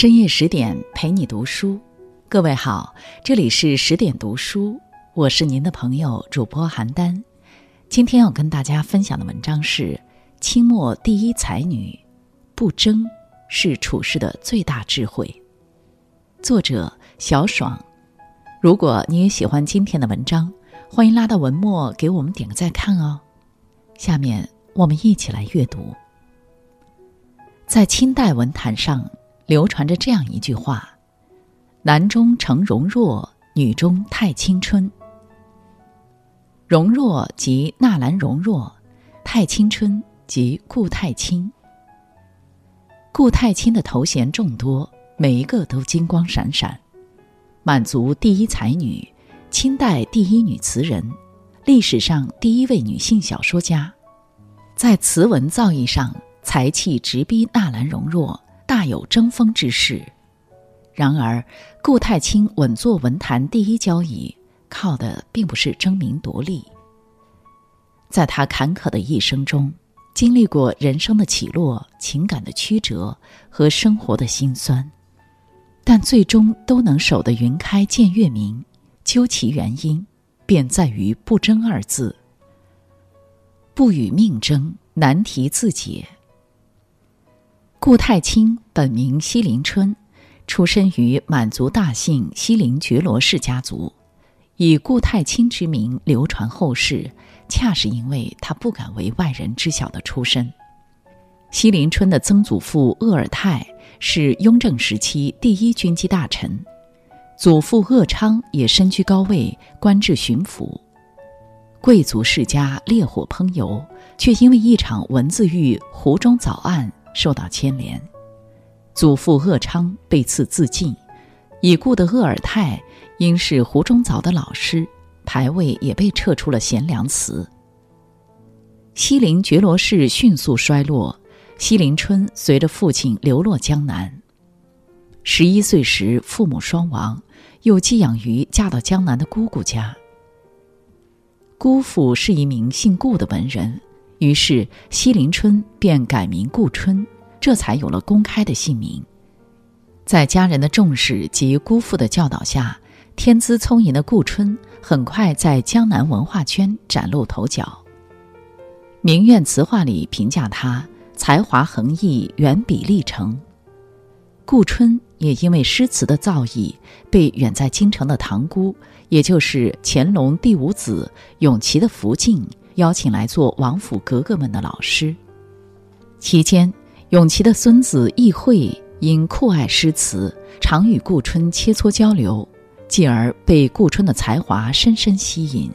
深夜十点陪你读书，各位好，这里是十点读书，我是您的朋友主播邯郸。今天要跟大家分享的文章是：清末第一才女，不争是处世的最大智慧。作者小爽。如果你也喜欢今天的文章，欢迎拉到文末给我们点个再看哦。下面我们一起来阅读。在清代文坛上。流传着这样一句话：“男中成容若，女中太青春。容若即纳兰容若，太青春即顾太清。顾太清的头衔众多，每一个都金光闪闪。满族第一才女，清代第一女词人，历史上第一位女性小说家，在词文造诣上才气直逼纳兰容若。”大有争锋之势，然而顾太清稳坐文坛第一交椅，靠的并不是争名夺利。在他坎坷的一生中，经历过人生的起落、情感的曲折和生活的辛酸，但最终都能守得云开见月明。究其原因，便在于“不争”二字。不与命争，难题自解。顾太清本名西林春，出身于满族大姓西林觉罗氏家族，以顾太清之名流传后世，恰是因为他不敢为外人知晓的出身。西林春的曾祖父鄂尔泰是雍正时期第一军机大臣，祖父鄂昌也身居高位，官至巡抚。贵族世家烈火烹油，却因为一场文字狱湖中藻案。受到牵连，祖父鄂昌被赐自尽，已故的鄂尔泰因是湖中藻的老师，牌位也被撤出了贤良祠。西陵觉罗氏迅速衰落，西陵春随着父亲流落江南。十一岁时，父母双亡，又寄养于嫁到江南的姑姑家。姑父是一名姓顾的文人。于是，西林春便改名顾春，这才有了公开的姓名。在家人的重视及姑父的教导下，天资聪颖的顾春很快在江南文化圈崭露头角。名苑词话里评价他才华横溢，远比历城。顾春也因为诗词的造诣，被远在京城的堂姑，也就是乾隆第五子永琪的福晋。邀请来做王府格格们的老师。期间，永琪的孙子奕慧因酷爱诗词，常与顾春切磋交流，继而被顾春的才华深深吸引。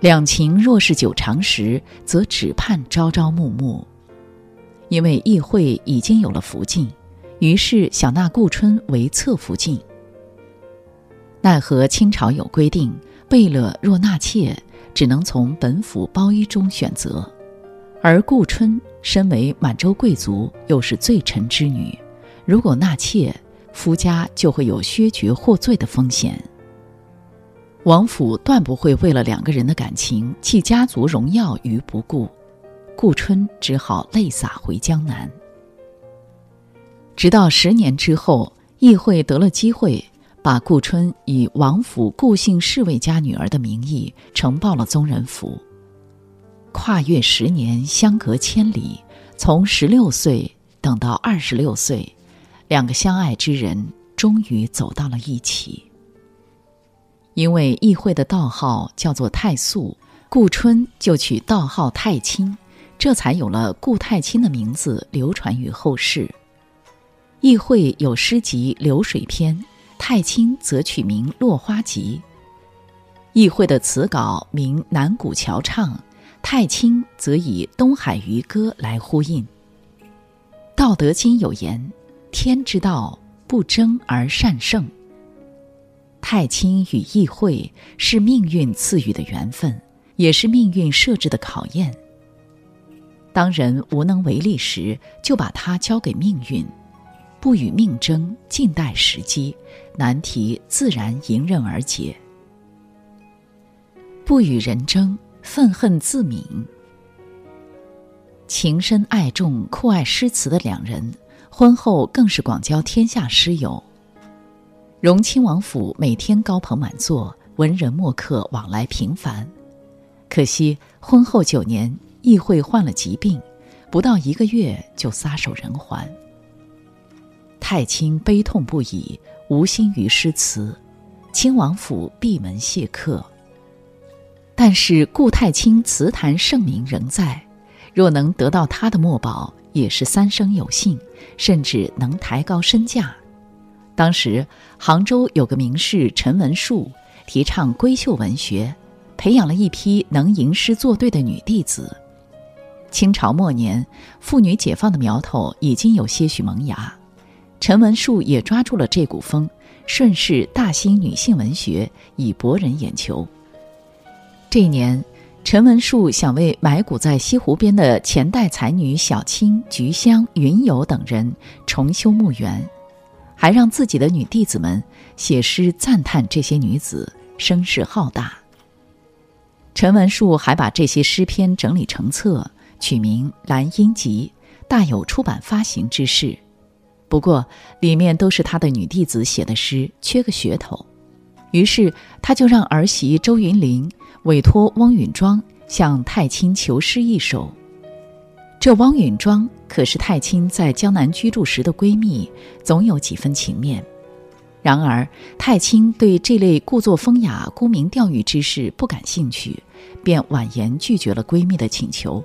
两情若是久长时，则只盼朝朝暮暮。因为奕慧已经有了福晋，于是想纳顾春为侧福晋。奈何清朝有规定，贝勒若纳妾。只能从本府包衣中选择，而顾春身为满洲贵族，又是罪臣之女，如果纳妾，夫家就会有削爵获罪的风险。王府断不会为了两个人的感情弃家族荣耀于不顾，顾春只好泪洒回江南。直到十年之后，议会得了机会。把顾春以王府顾姓侍卫家女儿的名义呈报了宗人府。跨越十年，相隔千里，从十六岁等到二十六岁，两个相爱之人终于走到了一起。因为议会的道号叫做太素，顾春就取道号太清，这才有了顾太清的名字流传于后世。议会有诗集《流水篇》。太清则取名《落花集》，议会的词稿名《南古桥唱》，太清则以《东海渔歌》来呼应。《道德经》有言：“天之道，不争而善胜。”太清与议会是命运赐予的缘分，也是命运设置的考验。当人无能为力时，就把它交给命运。不与命争，静待时机，难题自然迎刃而解。不与人争，愤恨自泯。情深爱重、酷爱诗词的两人，婚后更是广交天下诗友。荣亲王府每天高朋满座，文人墨客往来频繁。可惜婚后九年，议会患了疾病，不到一个月就撒手人寰。太清悲痛不已，无心于诗词，亲王府闭门谢客。但是顾太清词坛盛名仍在，若能得到他的墨宝，也是三生有幸，甚至能抬高身价。当时杭州有个名士陈文树，提倡闺秀文学，培养了一批能吟诗作对的女弟子。清朝末年，妇女解放的苗头已经有些许萌芽，陈文树也抓住了这股风，顺势大兴女性文学，以博人眼球。这一年，陈文树想为埋骨在西湖边的前代才女小青、菊香、云游等人重修墓园，还让自己的女弟子们写诗赞叹这些女子声势浩大。陈文树还把这些诗篇整理成册，取名《兰英集》，大有出版发行之势。不过，里面都是他的女弟子写的诗，缺个噱头。于是，他就让儿媳周云林。委托汪允庄向太清求诗一首。这汪允庄可是太清在江南居住时的闺蜜，总有几分情面。然而太清对这类故作风雅、沽名钓誉之事不感兴趣，便婉言拒绝了闺蜜的请求。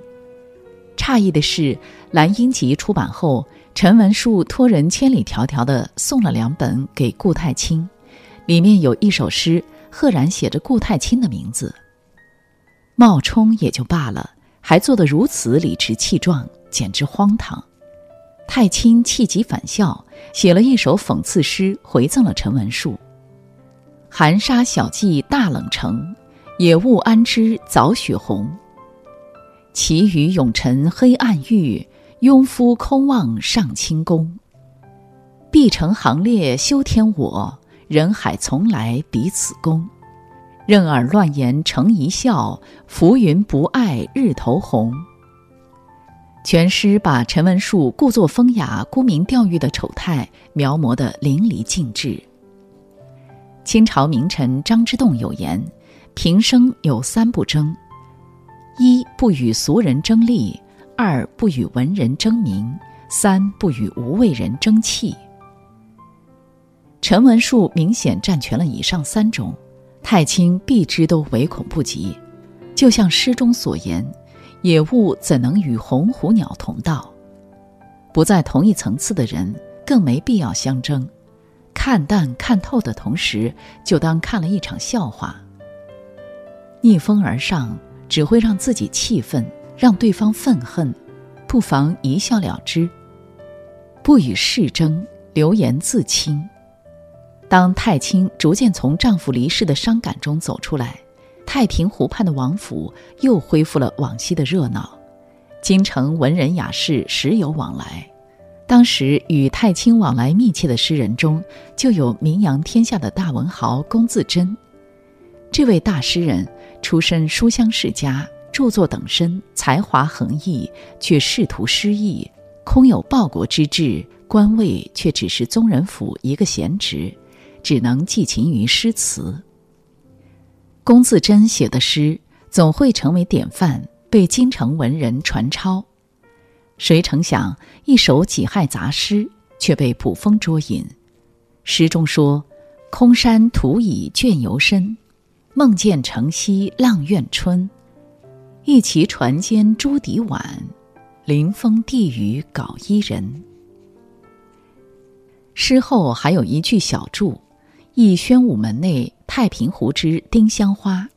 诧异的是，《兰英集》出版后，陈文树托人千里迢迢地送了两本给顾太清，里面有一首诗，赫然写着顾太清的名字。冒充也就罢了，还做得如此理直气壮，简直荒唐。太清气急反笑，写了一首讽刺诗回赠了陈文树：“寒沙小憩大冷城，野雾安知早雪红。奇雨永沉黑暗域，庸夫空望上清宫。碧城行列休添我，人海从来彼此宫。”任尔乱言成一笑，浮云不爱日头红。全诗把陈文树故作风雅、沽名钓誉的丑态描摹得淋漓尽致。清朝名臣张之洞有言：“平生有三不争：一不与俗人争利；二不与文人争名；三不与无畏人争气。”陈文树明显占全了以上三种。太清必知都唯恐不及，就像诗中所言：“野物怎能与鸿鹄鸟同道？不在同一层次的人，更没必要相争。看淡看透的同时，就当看了一场笑话。逆风而上，只会让自己气愤，让对方愤恨，不妨一笑了之。不与世争，流言自清。”当太清逐渐从丈夫离世的伤感中走出来，太平湖畔的王府又恢复了往昔的热闹，京城文人雅士时有往来。当时与太清往来密切的诗人中，就有名扬天下的大文豪龚自珍。这位大诗人出身书香世家，著作等身，才华横溢，却仕途失意，空有报国之志，官位却只是宗人府一个闲职。只能寄情于诗词。龚自珍写的诗总会成为典范，被京城文人传抄。谁成想，一首己亥杂诗却被捕风捉影。诗中说：“空山土已倦游深，梦见城西阆苑春。一骑船间朱笛晚，临风递雨稿伊人。”诗后还有一句小注。忆宣武门内太平湖之丁香花，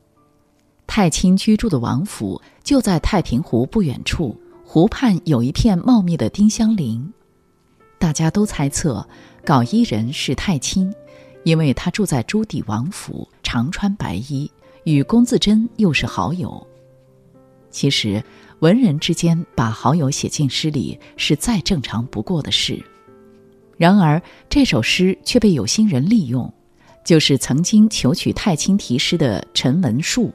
太清居住的王府就在太平湖不远处，湖畔有一片茂密的丁香林。大家都猜测搞伊人是太清，因为他住在朱棣王府，常穿白衣，与龚自珍又是好友。其实，文人之间把好友写进诗里是再正常不过的事。然而，这首诗却被有心人利用。就是曾经求取太清题诗的陈文树。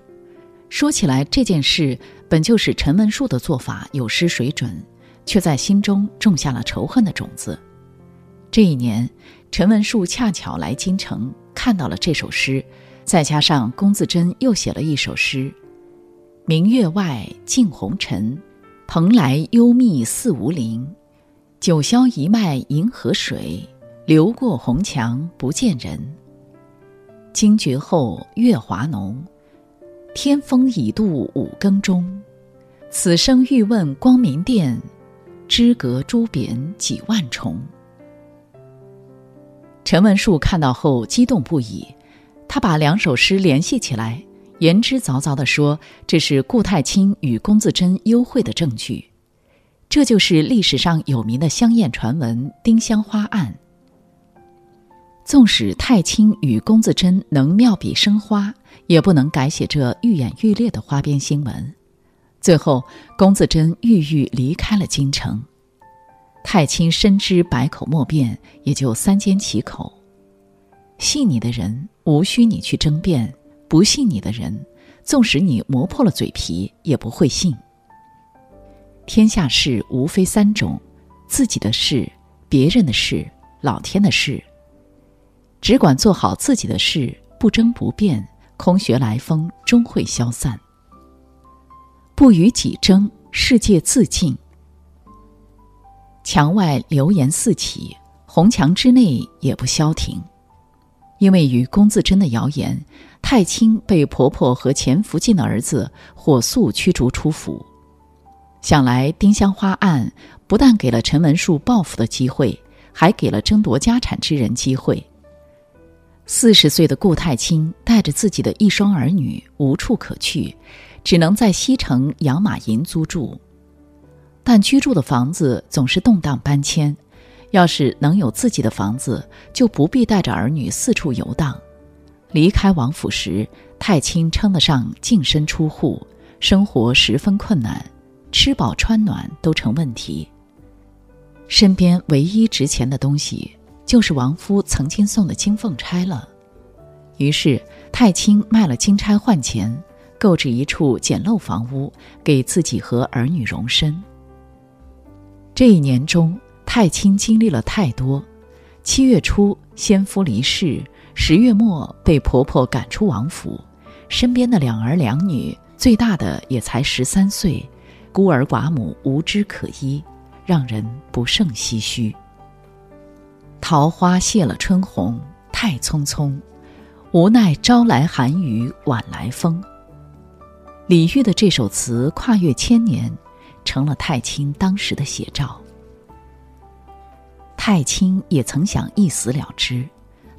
说起来，这件事本就是陈文树的做法有失水准，却在心中种下了仇恨的种子。这一年，陈文树恰巧来京城，看到了这首诗，再加上龚自珍又写了一首诗：“明月外，镜红尘，蓬莱幽密似无陵。九霄一脉银河水，流过红墙不见人。惊觉后，月华浓。”天风已度五更钟，此生欲问光明殿，知阁朱匾几万重。陈文树看到后激动不已，他把两首诗联系起来，言之凿凿地说：“这是顾太清与龚自珍幽会的证据，这就是历史上有名的香艳传闻——丁香花案。”纵使太清与龚自珍能妙笔生花，也不能改写这愈演愈烈的花边新闻。最后，龚自珍郁郁离开了京城，太清深知百口莫辩，也就三缄其口。信你的人无需你去争辩，不信你的人，纵使你磨破了嘴皮，也不会信。天下事无非三种：自己的事、别人的事、老天的事。只管做好自己的事，不争不辩，空穴来风终会消散。不与己争，世界自静。墙外流言四起，红墙之内也不消停。因为与龚自珍的谣言，太清被婆婆和前福晋的儿子火速驱逐出府。想来丁香花案不但给了陈文树报复的机会，还给了争夺家产之人机会。四十岁的顾太清带着自己的一双儿女无处可去，只能在西城养马营租住。但居住的房子总是动荡搬迁，要是能有自己的房子，就不必带着儿女四处游荡。离开王府时，太清称得上净身出户，生活十分困难，吃饱穿暖都成问题。身边唯一值钱的东西。就是王夫曾经送的金凤钗了，于是太清卖了金钗换钱，购置一处简陋房屋，给自己和儿女容身。这一年中，太清经历了太多：七月初先夫离世，十月末被婆婆赶出王府，身边的两儿两女，最大的也才十三岁，孤儿寡母，无枝可依，让人不胜唏嘘。桃花谢了春红，太匆匆，无奈朝来寒雨晚来风。李煜的这首词跨越千年，成了太清当时的写照。太清也曾想一死了之，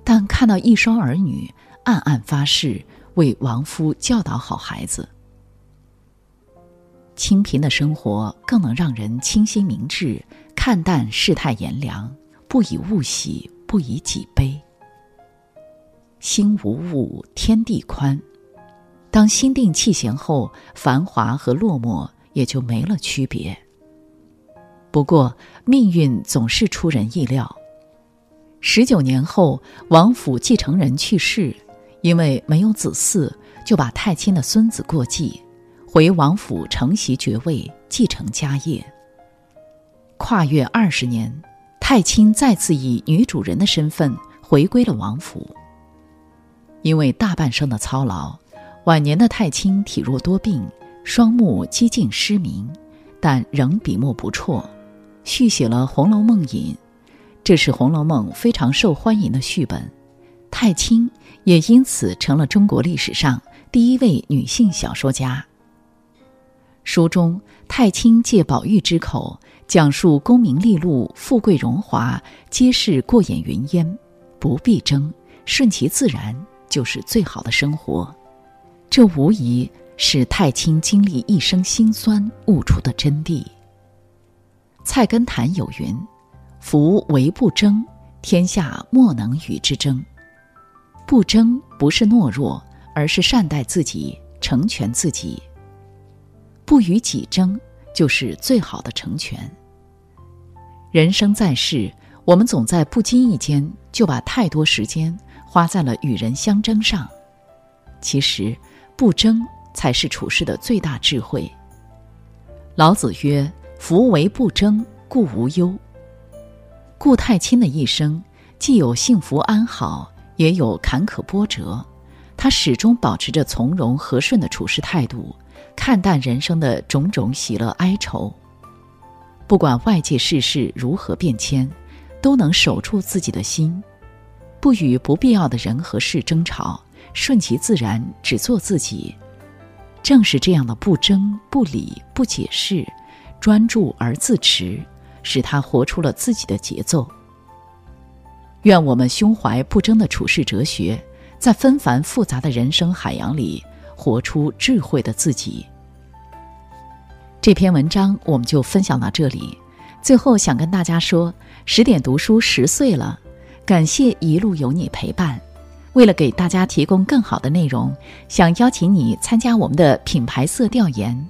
但看到一双儿女，暗暗发誓为亡夫教导好孩子。清贫的生活更能让人清心明志，看淡世态炎凉。不以物喜，不以己悲。心无物，天地宽。当心定气闲后，繁华和落寞也就没了区别。不过，命运总是出人意料。十九年后，王府继承人去世，因为没有子嗣，就把太清的孙子过继，回王府承袭爵位，继承家业。跨越二十年。太清再次以女主人的身份回归了王府。因为大半生的操劳，晚年的太清体弱多病，双目几近失明，但仍笔墨不辍，续写了《红楼梦》引，这是《红楼梦》非常受欢迎的续本。太清也因此成了中国历史上第一位女性小说家。书中，太清借宝玉之口。讲述功名利禄、富贵荣华，皆是过眼云烟，不必争，顺其自然就是最好的生活。这无疑是太清经历一生辛酸悟出的真谛。菜根谭有云：“夫唯不争，天下莫能与之争。”不争不是懦弱，而是善待自己，成全自己。不与己争。就是最好的成全。人生在世，我们总在不经意间就把太多时间花在了与人相争上。其实，不争才是处事的最大智慧。老子曰：“福为不争，故无忧。顾太清的一生既有幸福安好，也有坎坷波折。他始终保持着从容和顺的处事态度，看淡人生的种种喜乐哀愁。不管外界世事如何变迁，都能守住自己的心，不与不必要的人和事争吵，顺其自然，只做自己。正是这样的不争、不理、不解释，专注而自持，使他活出了自己的节奏。愿我们胸怀不争的处世哲学。在纷繁复杂的人生海洋里，活出智慧的自己。这篇文章我们就分享到这里。最后想跟大家说，十点读书十岁了，感谢一路有你陪伴。为了给大家提供更好的内容，想邀请你参加我们的品牌色调研。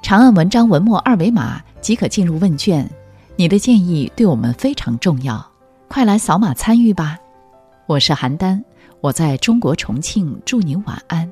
长按文章文末二维码即可进入问卷。你的建议对我们非常重要，快来扫码参与吧。我是邯郸。我在中国重庆，祝您晚安。